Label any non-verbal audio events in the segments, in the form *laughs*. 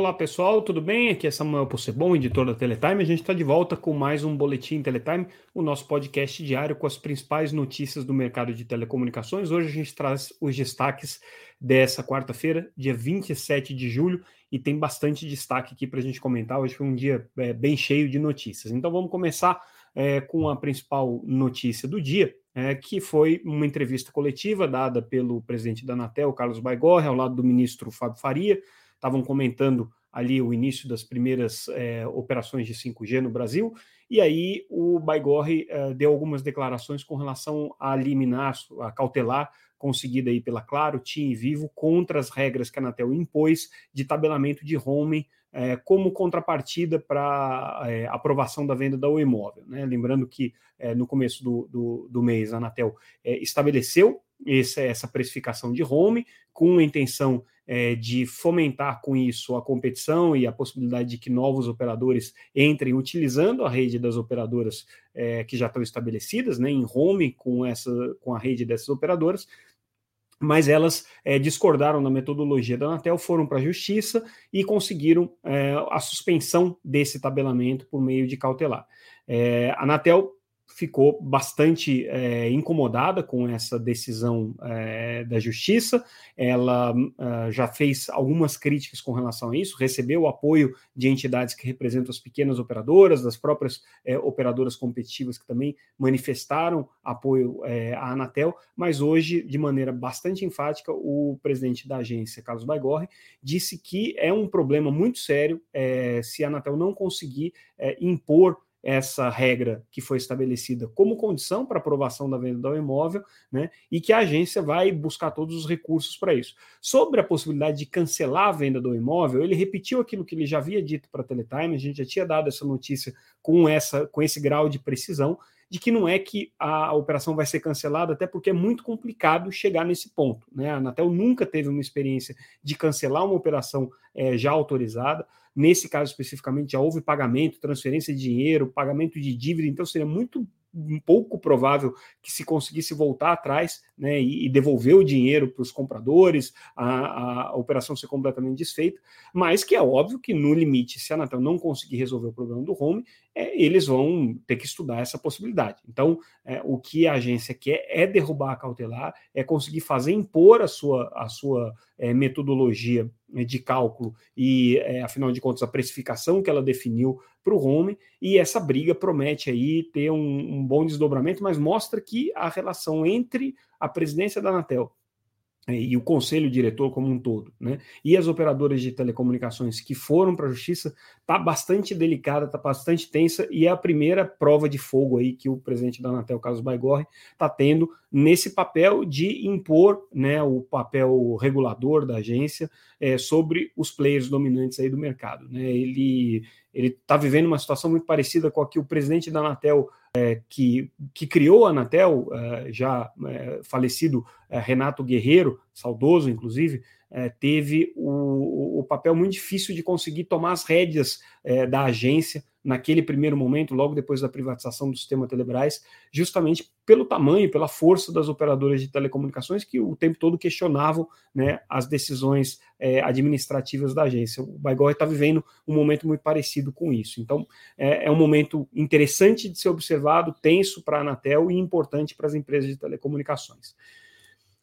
Olá pessoal, tudo bem? Aqui é Samuel Possebon, editor da Teletime. A gente está de volta com mais um Boletim Teletime, o nosso podcast diário com as principais notícias do mercado de telecomunicações. Hoje a gente traz os destaques dessa quarta-feira, dia 27 de julho, e tem bastante destaque aqui para a gente comentar. Hoje foi um dia é, bem cheio de notícias. Então vamos começar é, com a principal notícia do dia, é, que foi uma entrevista coletiva dada pelo presidente da Anatel, Carlos Baigorre, ao lado do ministro Fábio Faria estavam comentando ali o início das primeiras é, operações de 5G no Brasil, e aí o Baigorre é, deu algumas declarações com relação a liminar, a cautelar conseguida aí pela Claro, TIM e Vivo contra as regras que a Anatel impôs de tabelamento de roaming é, como contrapartida para é, aprovação da venda do imóvel. Né? Lembrando que no começo do, do, do, mês a Anatel estabeleceu essa, precificação de home com a intenção é, de fomentar com isso a competição e a possibilidade de que novos operadores entrem utilizando a rede das operadoras é, que já estão estabelecidas, né, em home com, essa, com a rede dessas operadoras, mas elas é, discordaram da metodologia da Anatel, foram para a justiça e conseguiram é, a suspensão desse tabelamento por meio de cautelar. É, a Anatel ficou bastante é, incomodada com essa decisão é, da justiça. Ela uh, já fez algumas críticas com relação a isso, recebeu o apoio de entidades que representam as pequenas operadoras, das próprias é, operadoras competitivas que também manifestaram apoio à Anatel, mas hoje, de maneira bastante enfática, o presidente da agência, Carlos Baigorre, disse que é um problema muito sério se a Anatel não conseguir impor essa regra que foi estabelecida como condição para aprovação da venda do imóvel, né, e que a agência vai buscar todos os recursos para isso. Sobre a possibilidade de cancelar a venda do imóvel, ele repetiu aquilo que ele já havia dito para a Teletime, a gente já tinha dado essa notícia com, essa, com esse grau de precisão, de que não é que a operação vai ser cancelada, até porque é muito complicado chegar nesse ponto. Né? A Anatel nunca teve uma experiência de cancelar uma operação é, já autorizada. Nesse caso especificamente, já houve pagamento, transferência de dinheiro, pagamento de dívida, então seria muito pouco provável que se conseguisse voltar atrás né, e, e devolver o dinheiro para os compradores, a, a, operação ser completamente desfeita, mas que é óbvio que no limite, se a Anatel não conseguir resolver o problema do home, é, eles vão ter que estudar essa possibilidade. Então, é, o que a agência quer é derrubar a cautelar, é conseguir fazer impor a sua, a sua é, metodologia né, de cálculo e, é, afinal de contas, a precificação que ela definiu para o home, e essa briga promete aí ter um, um bom desdobramento, mas mostra que a relação entre a presidência da Anatel é, e o conselho diretor como um todo, né? E as operadoras de telecomunicações que foram para a justiça está bastante delicada, está bastante tensa e é a primeira prova de fogo aí que o presidente da Anatel, Carlos Baigorre, está tendo nesse papel de impor, né, o papel regulador da agência é, sobre os players dominantes aí do mercado, né? Ele está vivendo uma situação muito parecida com a que o presidente da Anatel é, que, que criou a Anatel, é, já é, falecido é, Renato Guerreiro, saudoso inclusive, é, teve o, o, papel muito difícil de conseguir tomar as rédeas da agência naquele primeiro momento, logo depois da privatização do sistema Telebrás, justamente pelo tamanho, pela força das operadoras de telecomunicações que o tempo todo questionavam né, as decisões é, administrativas da agência. O Baigorre está vivendo um momento muito parecido com isso. Então, é, é um momento interessante de ser observado, tenso para a Anatel e importante para as empresas de telecomunicações.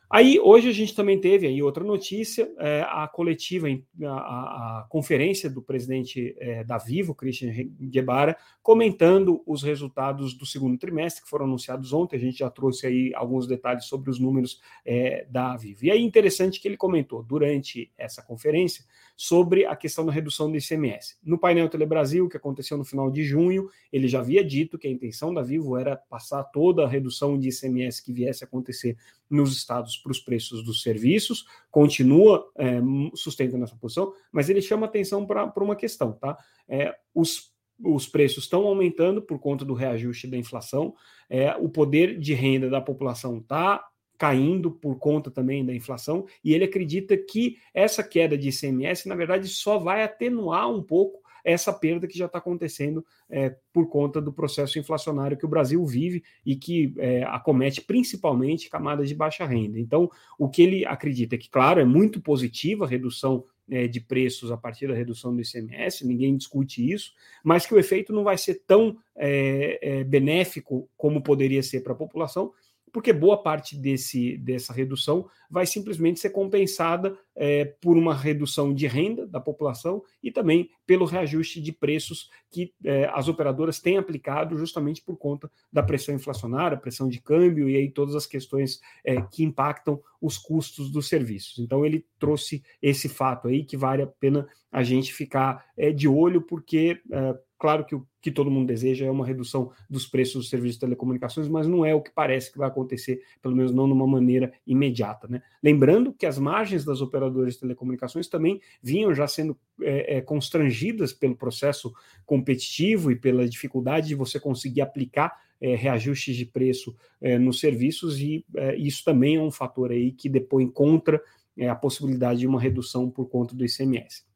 Aí, hoje a gente também teve aí outra notícia, é, a coletiva, a, a, conferência do presidente é, da Vivo, Christian Guebara, comentando os resultados do segundo trimestre, que foram anunciados ontem, a gente já trouxe aí alguns detalhes sobre os números é, da Vivo. E aí, interessante que ele comentou, durante essa conferência, sobre a questão da redução do ICMS. No painel Telebrasil, que aconteceu no final de junho, ele já havia dito que a intenção da Vivo era passar toda a redução de ICMS que viesse a acontecer nos estados para os preços dos serviços, continua é, sustentando essa posição, mas ele chama atenção para uma questão, tá? É, os os preços estão aumentando por conta do reajuste da inflação, é, o poder de renda da população está caindo por conta também da inflação, e ele acredita que essa queda de ICMS, na verdade, só vai atenuar um pouco essa perda que já está acontecendo é, por conta do processo inflacionário que o Brasil vive e que é, acomete principalmente camadas de baixa renda. Então, o que ele acredita é que, claro, é muito positiva a redução é, de preços a partir da redução do ICMS, ninguém discute isso, mas que o efeito não vai ser tão é, é, benéfico como poderia ser para a população, porque boa parte desse, dessa redução vai simplesmente ser compensada é, por uma redução de renda da população e também pelo reajuste de preços que é, as operadoras têm aplicado justamente por conta da pressão inflacionária, pressão de câmbio e aí todas as questões é, que impactam os custos dos serviços. Então ele trouxe esse fato aí que vale a pena a gente ficar é, de olho, porque é, Claro que o que todo mundo deseja é uma redução dos preços dos serviços de telecomunicações, mas não é o que parece que vai acontecer, pelo menos não de uma maneira imediata. Né? Lembrando que as margens das operadoras de telecomunicações também vinham já sendo é, é, constrangidas pelo processo competitivo e pela dificuldade de você conseguir aplicar é, reajustes de preço é, nos serviços, e é, isso também é um fator aí que depõe contra é, a possibilidade de uma redução por conta do ICMS.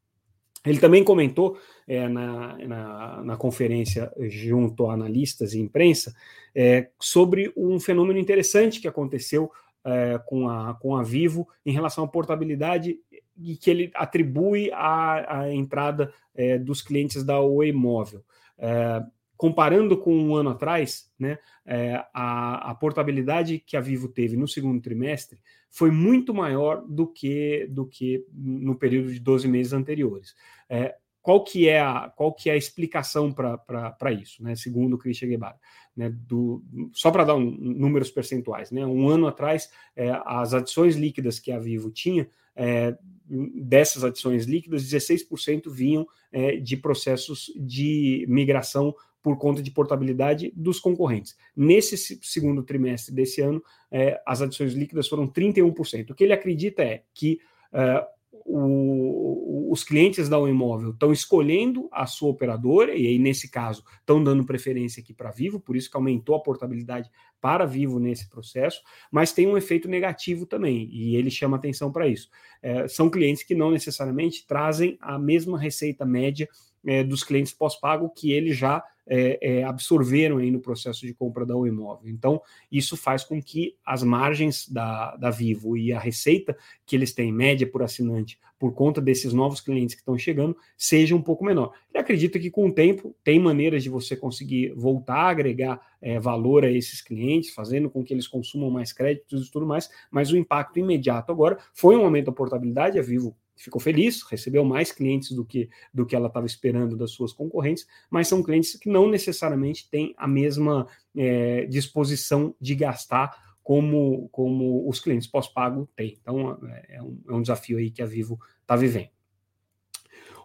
Ele também comentou é, na, na, na, conferência junto a analistas e imprensa é, sobre um fenômeno interessante que aconteceu é, com, a, com a Vivo em relação à portabilidade e que ele atribui à, à entrada é, dos clientes da Oi Móvel. Comparando com um ano atrás, né, é, a, a, portabilidade que a Vivo teve no segundo trimestre foi muito maior do que, do que no período de 12 meses anteriores. É, qual que é a, qual que é a explicação para isso, né, segundo o Christian Guevara? Né, do, só para dar um, números percentuais, né, um ano atrás, é, as adições líquidas que a Vivo tinha, é, dessas adições líquidas, 16% vinham é, de processos de migração por conta de portabilidade dos concorrentes. Nesse segundo trimestre desse ano, é, as adições líquidas foram 31%. O que ele acredita é que é, o, os clientes da Imóvel estão escolhendo a sua operadora, e aí, nesse caso, estão dando preferência aqui para Vivo, por isso que aumentou a portabilidade para Vivo nesse processo, mas tem um efeito negativo também, e ele chama atenção para isso. É, são clientes que não necessariamente trazem a mesma receita média é, dos clientes pós-pago que ele já é, é, absorveram aí no processo de compra da imóvel. Então, isso faz com que as margens da, da Vivo e a receita que eles têm, média por assinante, por conta desses novos clientes que estão chegando, seja um pouco menor. Ele acredita que com o tempo tem maneiras de você conseguir voltar a agregar é, valor a esses clientes, fazendo com que eles consumam mais créditos e tudo mais, mas o impacto imediato agora foi um aumento da portabilidade, a Vivo ficou feliz, recebeu mais clientes do que, do que ela estava esperando das suas concorrentes, mas são clientes que não necessariamente têm a mesma é, disposição de gastar como, como os clientes pós-pago têm. Então, é, é um, é um desafio aí que a Vivo está vivendo.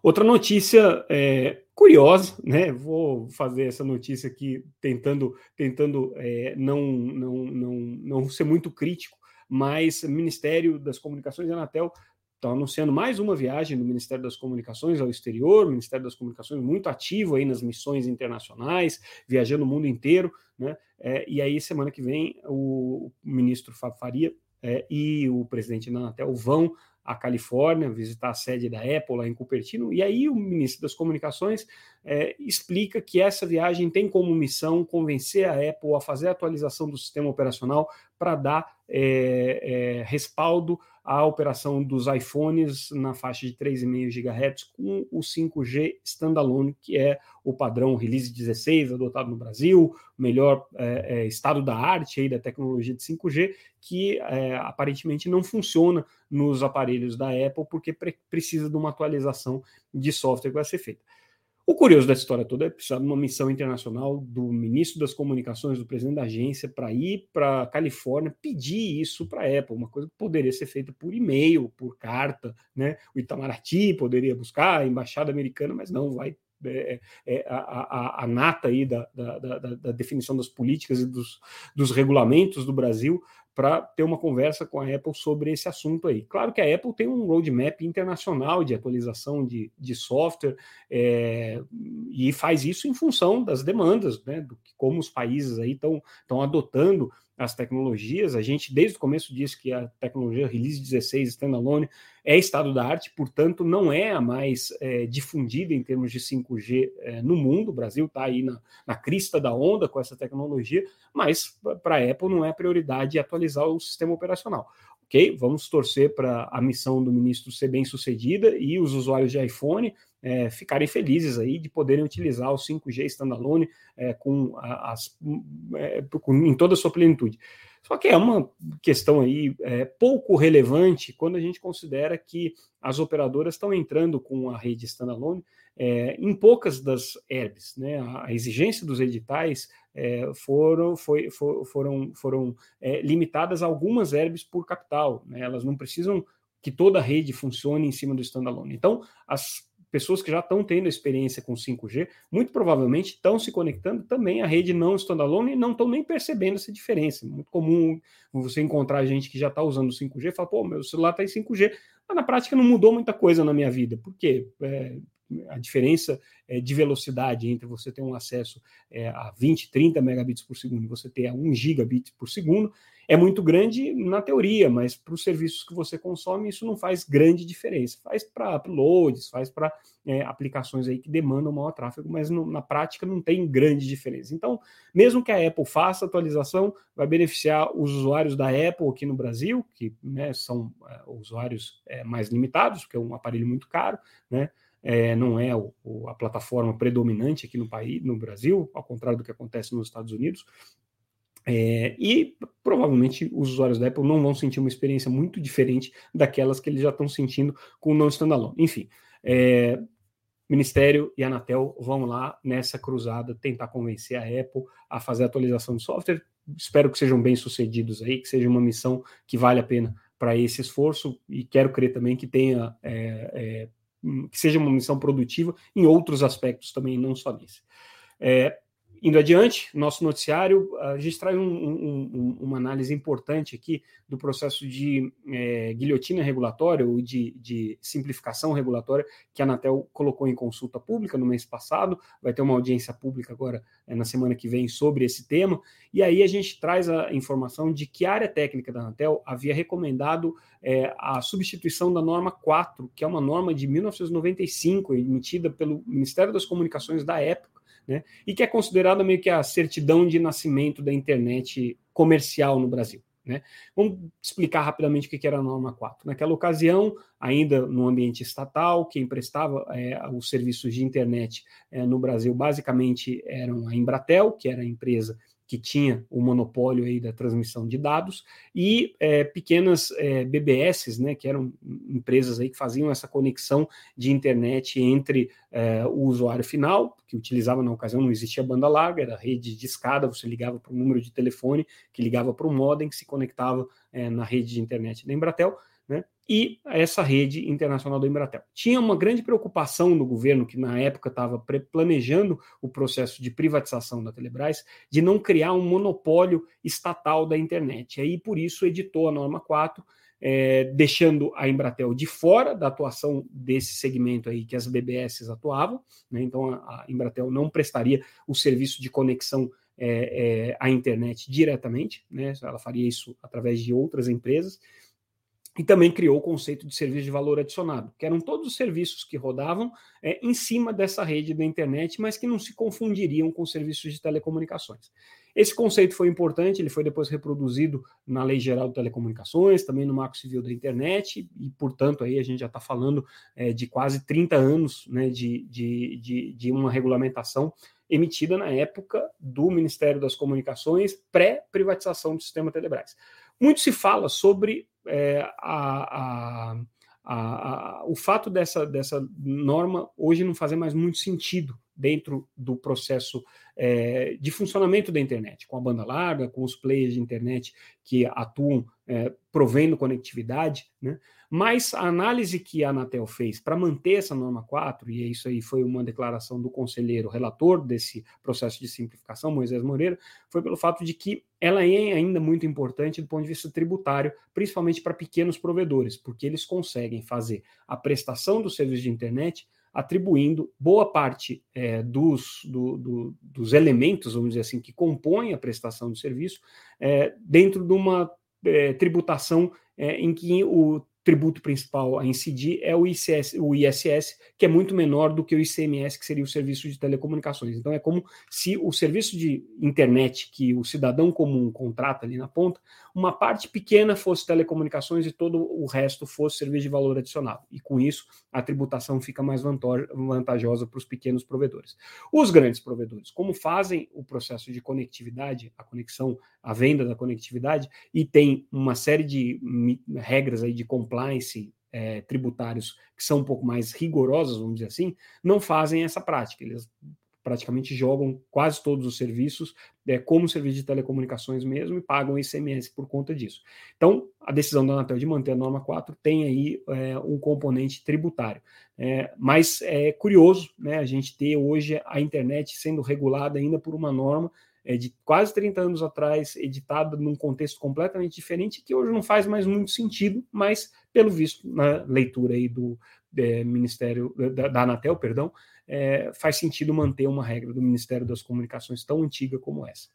Outra notícia é, curiosa, né? Vou fazer essa notícia aqui tentando, tentando é, não, não, não, não ser muito crítico, mas Ministério das Comunicações e Anatel estão anunciando mais uma viagem do Ministério das Comunicações ao exterior, o Ministério das Comunicações muito ativo aí nas missões internacionais, viajando o mundo inteiro, né? É, e aí, semana que vem, o, ministro Fábio Faria é, e o presidente da Anatel vão à Califórnia, visitar a sede da Apple lá em Cupertino, e aí o ministro das Comunicações é, explica que essa viagem tem como missão convencer a Apple a fazer a atualização do sistema operacional para dar é, é, respaldo à operação dos iPhones na faixa de 3,5 GHz com o 5G standalone, que é o padrão Release 16 adotado no Brasil, melhor é, é, estado da arte aí da tecnologia de 5G, que é, aparentemente não funciona nos aparelhos da Apple porque pre precisa de uma atualização de software que vai ser feita. O curioso dessa história toda é precisar de uma missão internacional do ministro das comunicações, do presidente da agência, para ir para a Califórnia pedir isso para a Apple, uma coisa que poderia ser feita por e-mail, por carta, né? O Itamaraty poderia buscar, a embaixada americana, mas não, vai é, é, é a, a, a, nata aí da, da, da, da, definição das políticas e dos, dos regulamentos do Brasil para ter uma conversa com a Apple sobre esse assunto aí. Claro que a Apple tem um roadmap internacional de atualização de, de software é, e faz isso em função das demandas, né, do que como os países aí estão adotando as tecnologias. A gente, desde o começo, disse que a tecnologia Release 16 standalone é estado da arte, portanto, não é a mais é, difundida em termos de 5G é, no mundo. O Brasil está aí na, na, crista da onda com essa tecnologia, mas para a Apple não é prioridade atualizar o sistema operacional. ok, vamos torcer para a missão do ministro ser bem sucedida e os usuários de iPhone é, ficarem felizes aí de poderem utilizar o 5G standalone é, com as, é, com, em toda a sua plenitude. Só que é uma questão aí é, pouco relevante quando a gente considera que as operadoras estão entrando com a rede standalone é, em poucas das herbes. Né? A exigência dos editais é, foram, foi, for, foram, foram é, limitadas a algumas herbes por capital. Né? Elas não precisam que toda a rede funcione em cima do standalone. Então, as pessoas que já estão tendo experiência com 5G, muito provavelmente estão se conectando também à rede não standalone e não estão nem percebendo essa diferença. Muito comum você encontrar gente que já está usando 5G e fala, pô, meu celular está em 5G, mas na prática não mudou muita coisa na minha vida. Por quê? É, a diferença é, de velocidade entre você ter um acesso é, a 20, 30 megabits por segundo e você ter a 1 gigabit por segundo é muito grande na teoria, mas para os serviços que você consome, isso não faz grande diferença. Faz para uploads, faz para é, aplicações aí que demandam maior tráfego, mas na prática não tem grande diferença. Então, mesmo que a Apple faça atualização, vai beneficiar os usuários da Apple aqui no Brasil, que né, são é, usuários é, mais limitados, porque é um aparelho muito caro, né? É, não é o, o, a plataforma predominante aqui no país, no Brasil, ao contrário do que acontece nos Estados Unidos. É, e provavelmente os usuários da Apple não vão sentir uma experiência muito diferente daquelas que eles já estão sentindo com o não standalone. Enfim, é, Ministério e Anatel vão lá nessa cruzada tentar convencer a Apple a fazer a atualização de software. Espero que sejam bem sucedidos aí, que seja uma missão que vale a pena para esse esforço e quero crer também que tenha é, é que seja uma missão produtiva em outros aspectos também, não só nesse. É, Indo adiante, nosso noticiário, a gente traz um, um, uma análise importante aqui do processo de é, guilhotina regulatória ou de, de, simplificação regulatória que a Anatel colocou em consulta pública no mês passado. Vai ter uma audiência pública agora é, na semana que vem sobre esse tema. E aí a gente traz a informação de que a área técnica da Anatel havia recomendado é, a substituição da norma 4, que é uma norma de 1995, emitida pelo Ministério das Comunicações da época né? E que é considerada meio que a certidão de nascimento da internet comercial no Brasil. Né? Vamos explicar rapidamente o que era a norma 4. Naquela ocasião, ainda no ambiente estatal, quem prestava é, os serviços de internet é, no Brasil basicamente eram a Embratel, que era a empresa que tinha o monopólio aí da transmissão de dados, e é, pequenas é, BBS, né, que eram empresas aí que faziam essa conexão de internet entre é, o usuário final, que utilizava na ocasião, não existia banda larga, era rede de escada, você ligava para um número de telefone, que ligava para um modem, que se conectava é, na rede de internet da Embratel? E essa rede internacional do Embratel. Tinha uma grande preocupação no governo, que na época estava planejando o processo de privatização da Telebrás, de não criar um monopólio estatal da internet. E aí, por isso, editou a norma 4, é, deixando a Embratel de fora da atuação desse segmento aí que as BBS atuavam. Né? Então, a, a, Embratel não prestaria o serviço de conexão é, é, à internet diretamente, né? ela faria isso através de outras empresas e também criou o conceito de serviço de valor adicionado, que eram todos os serviços que rodavam é, em cima dessa rede da internet, mas que não se confundiriam com serviços de telecomunicações. Esse conceito foi importante, ele foi depois reproduzido na Lei Geral de Telecomunicações, também no Marco Civil da Internet, e, portanto, aí a gente já está falando é, de quase 30 anos né, de, de, de, de uma regulamentação emitida na época do Ministério das Comunicações, pré-privatização do sistema Telebrás. Muito se fala sobre é, a, a, a, o fato dessa, dessa norma hoje não fazer mais muito sentido dentro do processo é, de funcionamento da internet, com a banda larga, com os players de internet que atuam é, provendo conectividade, né? Mas a análise que a Anatel fez para manter essa norma 4, e isso aí foi uma declaração do conselheiro relator desse processo de simplificação, Moisés Moreira, foi pelo fato de que ela é ainda muito importante do ponto de vista tributário, principalmente para pequenos provedores, porque eles conseguem fazer a prestação do serviço de internet atribuindo boa parte é, dos, do, do, dos elementos, vamos dizer assim, que compõem a prestação do serviço, é, dentro de uma é, tributação é, em que o tributo principal a incidir é o, ICS, o ISS, que é muito menor do que o ICMS, que seria o serviço de telecomunicações. Então é como se o serviço de internet que o cidadão comum contrata ali na ponta, uma parte pequena fosse telecomunicações e todo o resto fosse serviço de valor adicionado. E com isso a tributação fica mais vantajosa para os pequenos provedores. Os grandes provedores, como fazem o processo de conectividade, a conexão, a venda da conectividade, e tem uma série de regras aí de compliance é, tributários que são um pouco mais rigorosas, vamos dizer assim, não fazem essa prática. Eles praticamente jogam quase todos os serviços é, como serviço de telecomunicações mesmo e pagam ICMS por conta disso. Então, a decisão da Anatel de manter a norma 4 tem aí é, um componente tributário. É, mas é curioso né, a gente ter hoje a internet sendo regulada ainda por uma norma é, de quase 30 anos atrás, editada num contexto completamente diferente, que hoje não faz mais muito sentido, mas, pelo visto, na leitura aí do é, Ministério, da, da Anatel, perdão, é, faz sentido manter uma regra do Ministério das Comunicações tão antiga como essa.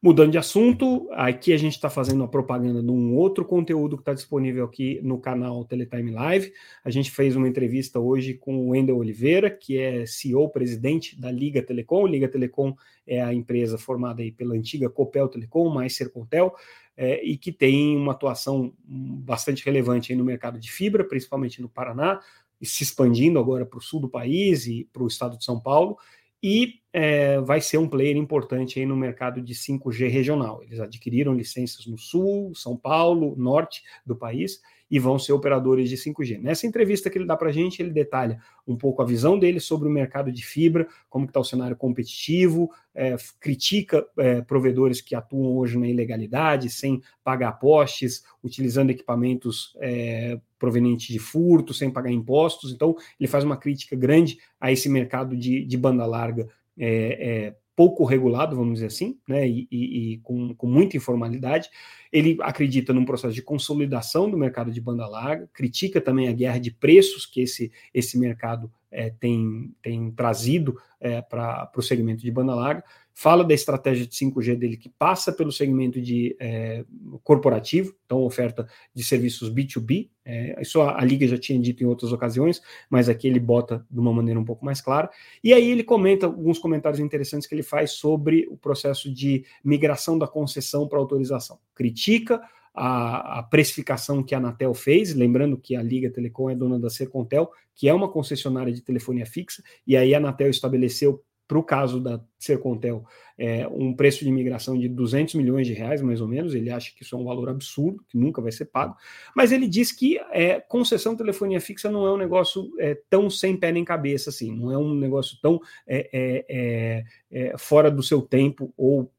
Mudando de assunto, aqui a gente está fazendo a propaganda de um outro conteúdo que está disponível aqui no canal Teletime Live. A gente fez uma entrevista hoje com o Wendel Oliveira, que é CEO, presidente da Liga Telecom. Liga Telecom é a empresa formada aí pela antiga Copel Telecom, mais Sercontel, é, e que tem uma atuação bastante relevante no mercado de fibra, principalmente no Paraná, se expandindo agora para o sul do país e para o estado de São Paulo, e é, vai ser um player importante aí no mercado de 5G regional. Eles adquiriram licenças no sul, São Paulo, norte do país, e vão ser operadores de 5G. Nessa entrevista que ele dá para a gente, ele detalha um pouco a visão dele sobre o mercado de fibra, como está o cenário competitivo, é, critica é, provedores que atuam hoje na ilegalidade, sem pagar postes, utilizando equipamentos é, provenientes de furto, sem pagar impostos. Então, ele faz uma crítica grande a esse mercado de, de banda larga é, é, pouco regulado, vamos dizer assim, né, e, e, e com, com, muita informalidade. Ele acredita num processo de consolidação do mercado de banda larga, critica também a guerra de preços que esse, esse mercado é, tem, tem trazido é, para o segmento de banda larga, fala da estratégia de 5G dele que passa pelo segmento de é, corporativo, então oferta de serviços B2B. É, isso a, a, Liga já tinha dito em outras ocasiões, mas aqui ele bota de uma maneira um pouco mais clara. E aí ele comenta alguns comentários interessantes que ele faz sobre o processo de migração da concessão para autorização. Critica a, a, precificação que a Anatel fez, lembrando que a Liga Telecom é dona da Sercontel, que é uma concessionária de telefonia fixa, e aí a Anatel estabeleceu para o caso da Sercontel, é, um preço de imigração de 200 milhões de reais, mais ou menos. Ele acha que isso é um valor absurdo, que nunca vai ser pago. Mas ele diz que é, concessão de telefonia fixa não é um negócio é, tão sem pé nem cabeça assim, não é um negócio tão é, é, é, fora do seu tempo ou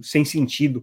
sem sentido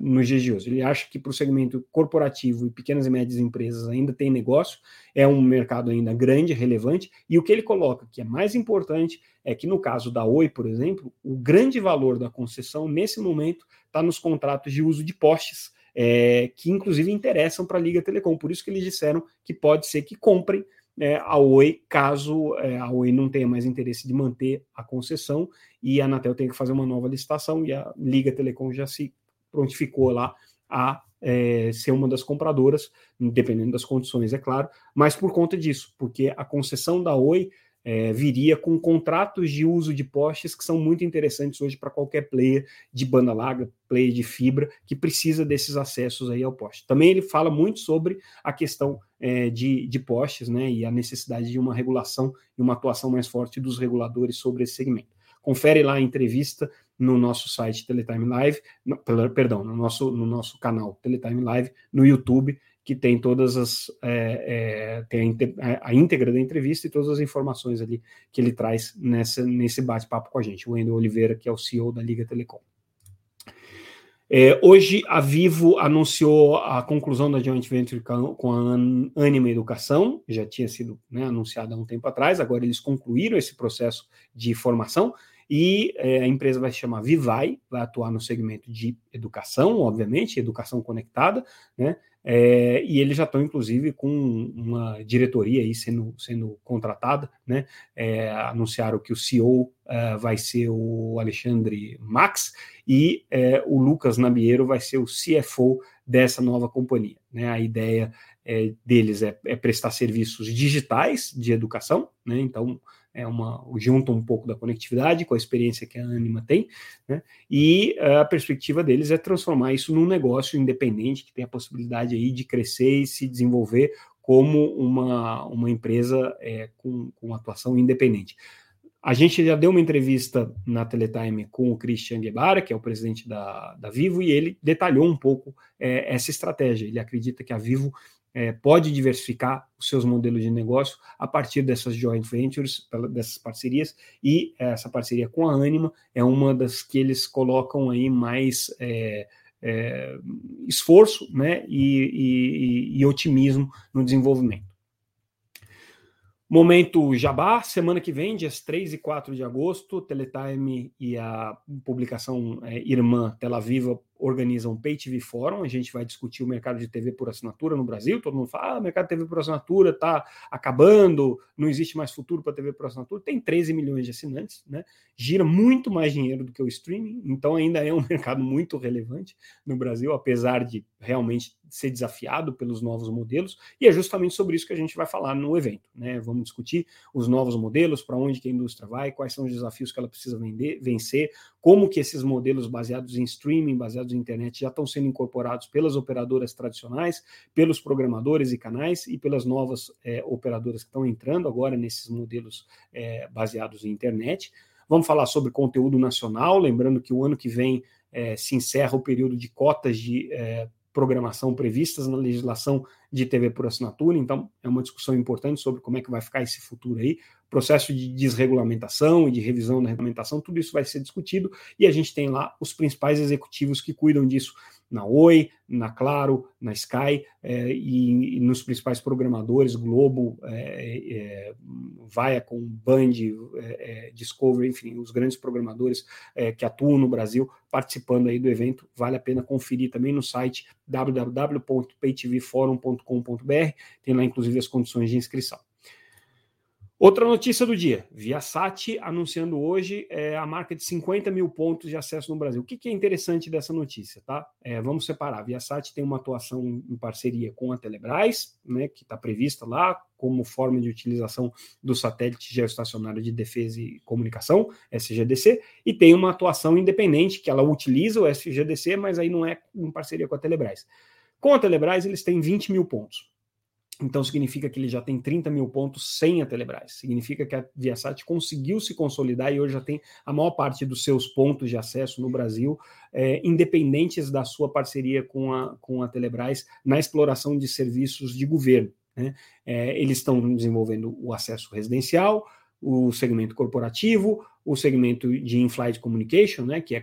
nos dias de hoje. Ele acha que para o segmento corporativo e pequenas e médias empresas ainda tem negócio, é um mercado ainda grande, relevante, e o que ele coloca que é mais importante é que no caso da Oi, por exemplo, o grande valor da concessão nesse momento está nos contratos de uso de postes, é, que inclusive interessam para a Liga Telecom. Por isso que eles disseram que pode ser que comprem é, a Oi, caso é, a Oi não tenha mais interesse de manter a concessão e a Anatel tenha que fazer uma nova licitação e a Liga Telecom já se prontificou lá a é, ser uma das compradoras, dependendo das condições, é claro, mas por conta disso, porque a concessão da Oi é, viria com contratos de uso de postes que são muito interessantes hoje para qualquer player de banda larga, player de fibra, que precisa desses acessos aí ao poste. Também ele fala muito sobre a questão é, de, de postes né, e a necessidade de uma regulação e uma atuação mais forte dos reguladores sobre esse segmento. Confere lá a entrevista no nosso site Teletime Live, no, perdão, no nosso, no nosso canal Teletime Live no YouTube que tem todas as é, é, tem a, a, íntegra da entrevista e todas as informações ali que ele traz nessa, nesse bate-papo com a gente, o Wendel Oliveira, que é o CEO da Liga Telecom. É, hoje a Vivo anunciou a conclusão da joint venture com a Anima Educação, já tinha sido né, anunciada há um tempo atrás, agora eles concluíram esse processo de formação e é, a empresa vai se chamar Vivai, vai atuar no segmento de educação, obviamente, educação conectada, né? é, e eles já estão, inclusive, com uma diretoria aí sendo, sendo contratada, né? É, anunciaram que o CEO uh, é, vai ser o Alexandre Max e é, o Lucas Nabiero vai ser o CFO dessa nova companhia. Né? A ideia é, deles é, é, prestar serviços digitais de educação, né? então é uma junta um pouco da conectividade com a experiência que a Anima tem, né? E a perspectiva deles é transformar isso num negócio independente que tem a possibilidade aí de crescer e se desenvolver como uma, uma empresa é, com, com atuação independente. A gente já deu uma entrevista na Teletime com o Christian Guevara, que é o presidente da, da Vivo, e ele detalhou um pouco é, essa estratégia. Ele acredita que a Vivo é, pode diversificar os seus modelos de negócio a partir dessas joint ventures, dessas parcerias, e essa parceria com a Anima é uma das que eles colocam aí mais é, é, esforço né, e, e, e otimismo no desenvolvimento. Momento Jabá, semana que vem, dias 3 e 4 de agosto, Teletime e a publicação é, irmã Tela Viva organiza um Pay TV Forum, a gente vai discutir o mercado de TV por assinatura no Brasil, todo mundo fala, ah, o mercado de TV por assinatura está acabando, não existe mais futuro para TV por assinatura, tem 13 milhões de assinantes, né? gira muito mais dinheiro do que o streaming, então ainda é um *laughs* mercado muito relevante no Brasil, apesar de realmente ser desafiado pelos novos modelos, e é justamente sobre isso que a gente vai falar no evento, né? Vamos discutir os novos modelos, para onde que a indústria vai, quais são os desafios que ela precisa vender, vencer, como que esses modelos baseados em streaming, baseados em internet, já estão sendo incorporados pelas operadoras tradicionais, pelos programadores e canais e pelas novas é, operadoras que estão entrando agora nesses modelos é, baseados em internet. Vamos falar sobre conteúdo nacional, lembrando que o ano que vem é, se encerra o período de cotas de é, programação previstas na legislação de TV por assinatura, então é uma discussão importante sobre como é que vai ficar esse futuro aí, processo de desregulamentação e de revisão da regulamentação, tudo isso vai ser discutido. E a gente tem lá os principais executivos que cuidam disso na Oi, na Claro, na Sky é, e, e, nos principais programadores, Globo, é, é, com Band, é, Discovery, enfim, os grandes programadores que atuam no Brasil participando aí do evento. Vale a pena conferir também no site www.paytvforum.com.br, tem lá inclusive as condições de inscrição. Outra notícia do dia: Viasat anunciando hoje é, a marca de 50 mil pontos de acesso no Brasil. O que, que é interessante dessa notícia, tá? É, vamos separar. Viasat tem uma atuação em parceria com a Telebrás, né, que está prevista lá como forma de utilização do satélite geoestacionário de defesa e comunicação, SGDC, e tem uma atuação independente que ela utiliza o SGDC, mas aí não é em parceria com a Telebrás. Com a Telebrás, eles têm 20 mil pontos. Então significa que ele já tem 30 mil pontos sem a Telebrás. Significa que a Viasat conseguiu se consolidar e hoje já tem a maior parte dos seus pontos de acesso no Brasil, é, independentes da sua parceria com a, com a Telebrás na exploração de serviços de governo. Né? É, eles estão desenvolvendo o acesso residencial, o segmento corporativo, o segmento de in-flight communication, né, que é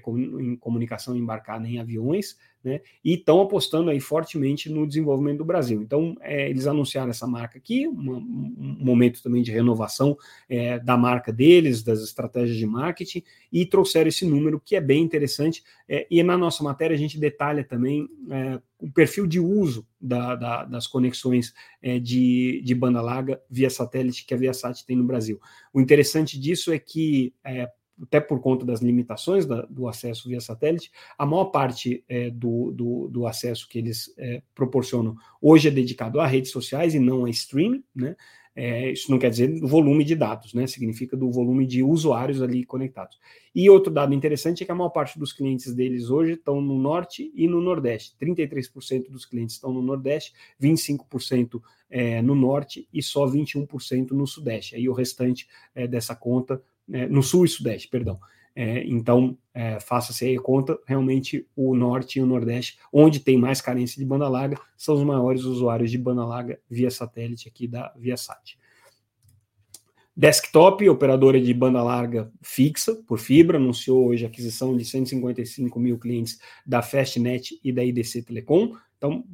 comunicação embarcada em aviões, né? E estão apostando aí fortemente no desenvolvimento do Brasil. Então, é, eles anunciaram essa marca aqui, uma, um momento também de renovação é, da marca deles, das estratégias de marketing, e trouxeram esse número que é bem interessante. É, e na nossa matéria a gente detalha também é, o perfil de uso da, da, das conexões é, de, de banda larga via satélite que a Viasat tem no Brasil. O interessante disso é que é, até por conta das limitações da, do acesso via satélite, a maior parte é, do, do, do, acesso que eles é, proporcionam hoje é dedicado a redes sociais e não a streaming, né? É, isso não quer dizer volume de dados, né? Significa do volume de usuários ali conectados. E outro dado interessante é que a maior parte dos clientes deles hoje estão no norte e no nordeste. 33% dos clientes estão no nordeste, 25% é, no norte e só 21% no sudeste. Aí o restante é, dessa conta é, no sul e sudeste, perdão. É, então, é, faça-se aí a conta, realmente o norte e o nordeste, onde tem mais carência de banda larga, são os maiores usuários de banda larga via satélite aqui da Viasat. Desktop, operadora de banda larga fixa por fibra, anunciou hoje a aquisição de 155 mil clientes da Fastnet e da IDC Telecom, então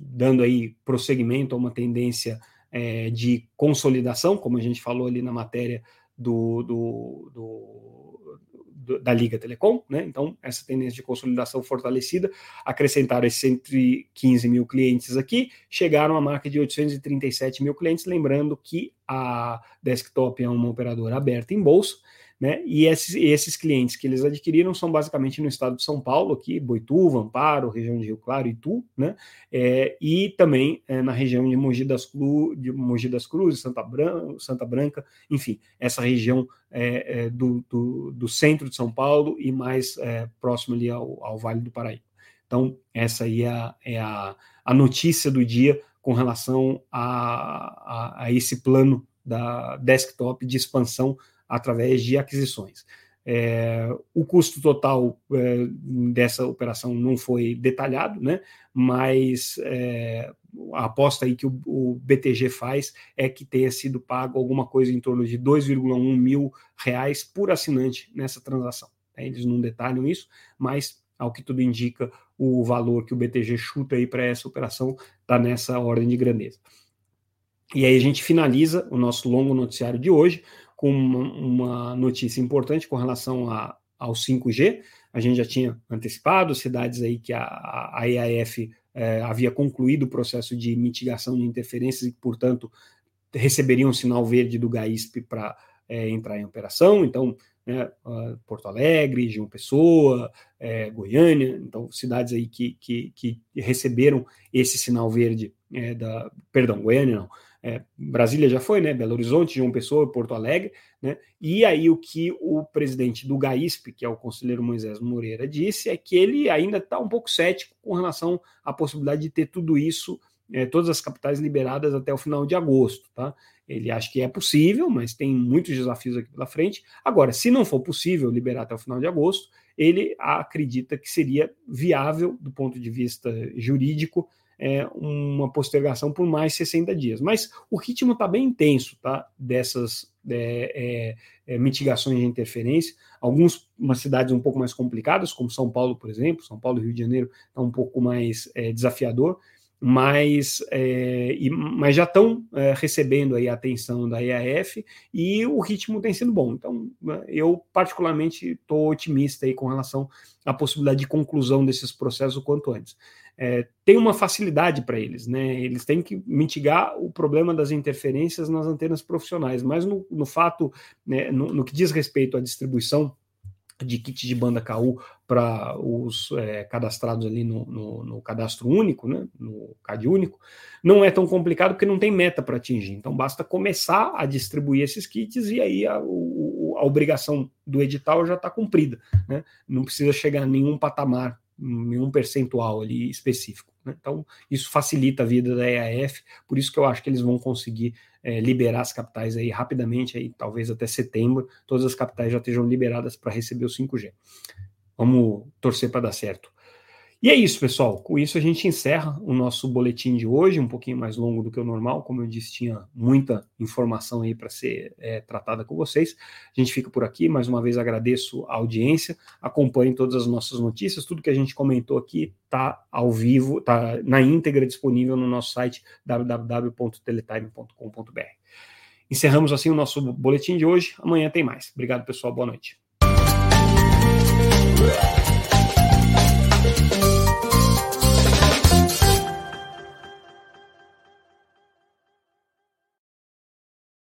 dando aí prosseguimento a uma tendência é, de consolidação, como a gente falou ali na matéria do, do, do, da Liga Telecom, né? Então, essa tendência de consolidação fortalecida, acrescentaram esses 115 mil clientes aqui, chegaram à marca de 837 mil clientes, lembrando que a Desktop é uma operadora aberta em bolsa, né? E esses, esses clientes que eles adquiriram são basicamente no estado de São Paulo, aqui, Boituva, Amparo, região de Rio Claro, Itu, né? É, e também é, na região de Mogi das, Cru, de Mogi das Cruzes, Santa, Bran Santa Branca, enfim, essa região é, é, do, do, do, centro de São Paulo e mais é, próximo ali ao, ao, Vale do Paraíba. Então, essa aí é a, é a, a notícia do dia com relação a, a, a esse plano da desktop de expansão através de aquisições. É, o custo total é, dessa operação não foi detalhado, né? mas é, a aposta aí que o, o, BTG faz é que tenha sido pago alguma coisa em torno de 2,1 mil reais por assinante nessa transação. Né? Eles não detalham isso, mas ao que tudo indica, o valor que o BTG chuta aí para essa operação está nessa ordem de grandeza. E aí a gente finaliza o nosso longo noticiário de hoje com uma notícia importante com relação a, ao 5G. A gente já tinha antecipado cidades aí que a, a EAF é, havia concluído o processo de mitigação de interferências e, portanto, receberiam um sinal verde do GAISP para é, entrar em operação. Então, né, Porto Alegre, João Pessoa, é, Goiânia, então cidades aí que, que, que receberam esse sinal verde é, da, perdão, Goiânia não, é, Brasília já foi, né? Belo Horizonte, João Pessoa, Porto Alegre, né? E aí o que o presidente do GAISP, que é o conselheiro Moisés Moreira, disse é que ele ainda está um pouco cético com relação à possibilidade de ter tudo isso, é, todas as capitais liberadas até o final de agosto, tá? Ele acha que é possível, mas tem muitos desafios aqui pela frente. Agora, se não for possível liberar até o final de agosto, ele acredita que seria viável do ponto de vista jurídico é, uma postergação por mais 60 dias. Mas o ritmo está bem intenso tá? dessas é, é, é, mitigações de interferência. Algumas cidades um pouco mais complicadas, como São Paulo, por exemplo, São Paulo e Rio de Janeiro, está um pouco mais é, desafiador mas, é, e, mas já estão é, recebendo aí a atenção da EAF e o ritmo tem sido bom. Então, né, eu particularmente estou otimista aí com relação à possibilidade de conclusão desses processos o quanto antes. É, tem uma facilidade para eles, né? Eles têm que mitigar o problema das interferências nas antenas profissionais, mas no, no fato, né, no, no que diz respeito à distribuição de kit de banda KU para os é, cadastrados ali no, no, no, cadastro único, né, no CAD único, não é tão complicado porque não tem meta para atingir. Então basta começar a distribuir esses kits e aí a, o, a obrigação do edital já está cumprida. Né? Não precisa chegar a nenhum patamar, nenhum percentual ali específico. Né? Então isso facilita a vida da EAF, por isso que eu acho que eles vão conseguir é, liberar as capitais aí rapidamente, aí, talvez até setembro, todas as capitais já estejam liberadas para receber o 5G. Vamos torcer para dar certo. E é isso, pessoal. Com isso a gente encerra o nosso boletim de hoje, um pouquinho mais longo do que o normal. Como eu disse, tinha muita informação aí para ser é, tratada com vocês. A gente fica por aqui. Mais uma vez agradeço a audiência. Acompanhem todas as nossas notícias. Tudo que a gente comentou aqui está ao vivo, está na íntegra disponível no nosso site www.teletime.com.br. Encerramos assim o nosso boletim de hoje. Amanhã tem mais. Obrigado, pessoal. Boa noite.